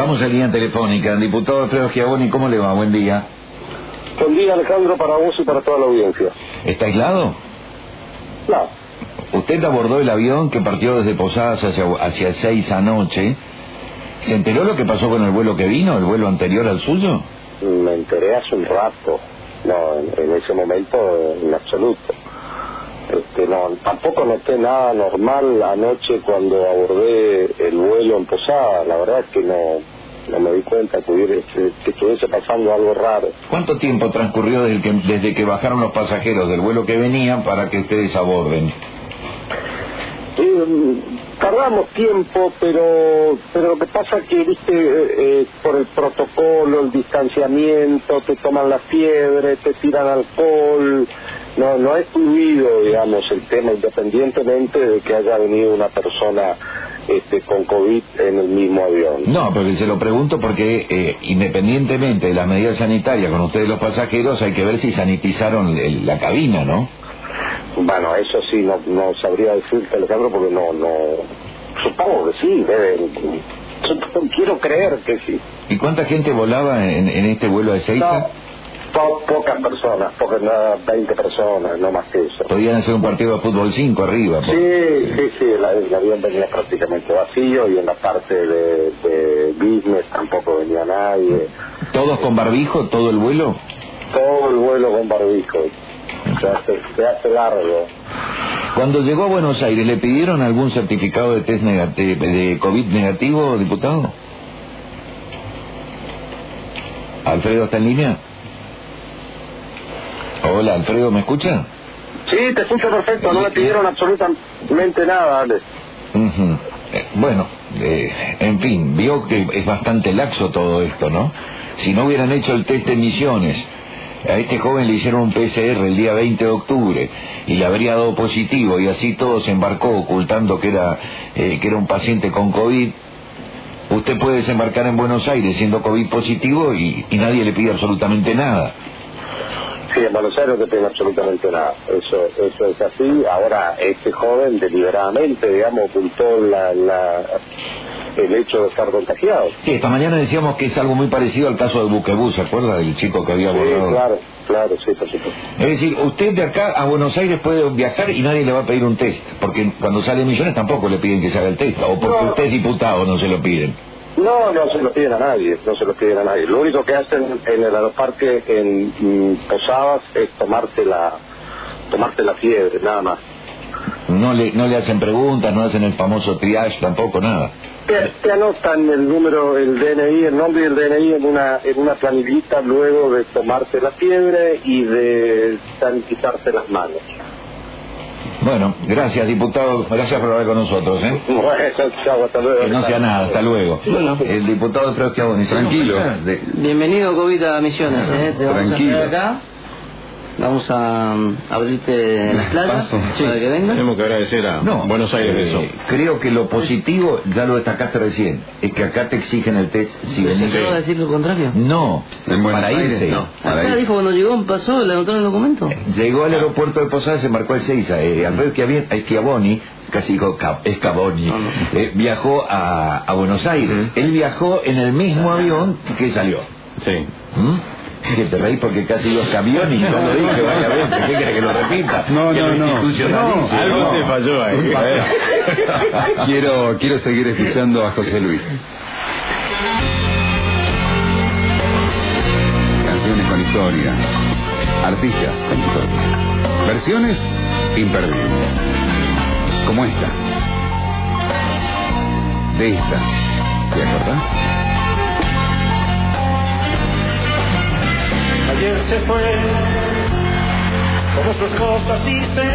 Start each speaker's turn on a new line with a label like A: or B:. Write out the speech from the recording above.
A: Vamos a línea telefónica. Diputado Alfredo Giaboni, ¿cómo le va? Buen día.
B: Buen día, Alejandro, para vos y para toda la audiencia.
A: ¿Está aislado?
B: No,
A: Usted abordó el avión que partió desde Posadas hacia, hacia seis anoche. ¿Se enteró lo que pasó con el vuelo que vino, el vuelo anterior al suyo?
B: me enteré hace un rato. No, en, en ese momento, en absoluto. Este, no, tampoco noté nada normal anoche cuando abordé el vuelo en Posada. La verdad es que no, no me di cuenta que, hubiera, que, estuviese pasando algo raro.
A: ¿Cuánto tiempo transcurrió desde que, desde que bajaron los pasajeros del vuelo que venían para que ustedes aborden?
B: Eh, tardamos tiempo, pero pero lo que pasa es que, viste, eh, eh, por el protocolo, el distanciamiento, te toman la fiebre, te tiran alcohol, no no es fluido, digamos, el tema, independientemente de que haya venido una persona este, con COVID en el mismo avión.
A: No, pero se lo pregunto porque eh, independientemente de las medidas sanitarias con ustedes los pasajeros, hay que ver si sanitizaron el- la cabina, ¿no?
B: Bueno, eso sí, no, no sabría decirte, Alejandro, porque no, no, supongo que sí, deben, quiero creer que sí.
A: ¿Y cuánta gente volaba en, en este vuelo de
B: No,
A: Seiza?
B: Po- pocas personas, pocas, nada, 20 personas, no más que eso.
A: Podían hacer un partido de fútbol 5 arriba.
B: Sí, sí, sí, el, el avión venía prácticamente vacío y en la parte de, de business tampoco venía nadie.
A: ¿Todos con barbijo, todo el vuelo?
B: Todo el vuelo con barbijo. Se hace, se hace largo.
A: Cuando llegó a Buenos Aires, ¿le pidieron algún certificado de test negati- de COVID negativo, diputado? ¿Alfredo está en línea? Hola, Alfredo, ¿me escucha?
B: Sí, te escucho perfecto, no me pidieron absolutamente nada.
A: Ujú. Eh, bueno, eh, en fin, vio que es bastante laxo todo esto, ¿no? Si no hubieran hecho el test de emisiones, a este joven le hicieron un PCR el día 20 de octubre y le habría dado positivo y así todo se embarcó ocultando que era, eh, que era un paciente con COVID. Usted puede desembarcar en Buenos Aires siendo COVID positivo y, y nadie le pide absolutamente nada.
B: Sí, en Buenos Aires no te piden absolutamente nada. Eso, eso es así. Ahora, este joven deliberadamente, digamos, ocultó la, la, el hecho de estar contagiado.
A: Sí, esta mañana decíamos que es algo muy parecido al caso de Buquebú, ¿se acuerda del chico que había
B: Sí,
A: abordado?
B: claro, claro, sí, por supuesto.
A: Es decir, usted de acá a Buenos Aires puede viajar y nadie le va a pedir un test, porque cuando sale Millones tampoco le piden que se haga el test, o porque
B: No.
A: usted es diputado no se lo piden.
B: No, no se lo piden a nadie, no se lo piden a nadie. Lo único que hacen en el aeroparque en mm, Posadas es tomarte la, tomarte la fiebre, nada más.
A: No le, no le hacen preguntas, no hacen el famoso triage, tampoco nada.
B: Te, te anotan el número, el DNI, el nombre y el DNI en una, en una planillita luego de tomarte la fiebre y de sanitizarte las manos.
A: Bueno, gracias diputado, gracias por hablar con nosotros, ¿eh?
B: Bueno, chao, hasta luego.
A: Que no sea nada, hasta luego.
C: Bueno.
A: El diputado Alfredo Schiavoni,
C: Tranquilo. Bienvenido COVID a Misiones, ¿eh? Te vamos
D: Tranquilo.
C: a acá. Vamos a um, abrirte las playas para que vengas.
D: Tenemos que agradecer a
A: No,
D: Buenos Aires
A: eh,
D: eso.
A: Creo que lo positivo, ya lo destacaste recién, es que acá te exigen el test si venís.
C: ¿Se va a decir lo contrario?
A: No,
D: En Buenos
A: para
D: Aires,
A: irse.
D: no. Para
C: Acá
D: ir.
C: dijo cuando llegó, pasó, le anotaron el documento.
A: Llegó al aeropuerto de Posadas, se embarcó el Seiza. Eh, Alfredo Schiavi- eh, Schiavoni, casi dijo Ca- es Caboni,
C: No, no.
A: eh, viajó a, a Buenos Aires. Él viajó en el mismo avión que salió.
D: Sí.
A: ¿Mm? Que te reís porque casi digo Scavioni, no lo dije varias veces. ¿Qué querés que lo repita?
D: No, no, no. algo
A: no.
D: te falló ahí.
E: Quiero, quiero seguir escuchando a José Luis. Canciones con historia. Artistas con historia. Versiones imperdibles. Como esta. De esta. ¿Te acordás?
F: Se fue, como sus cosas y se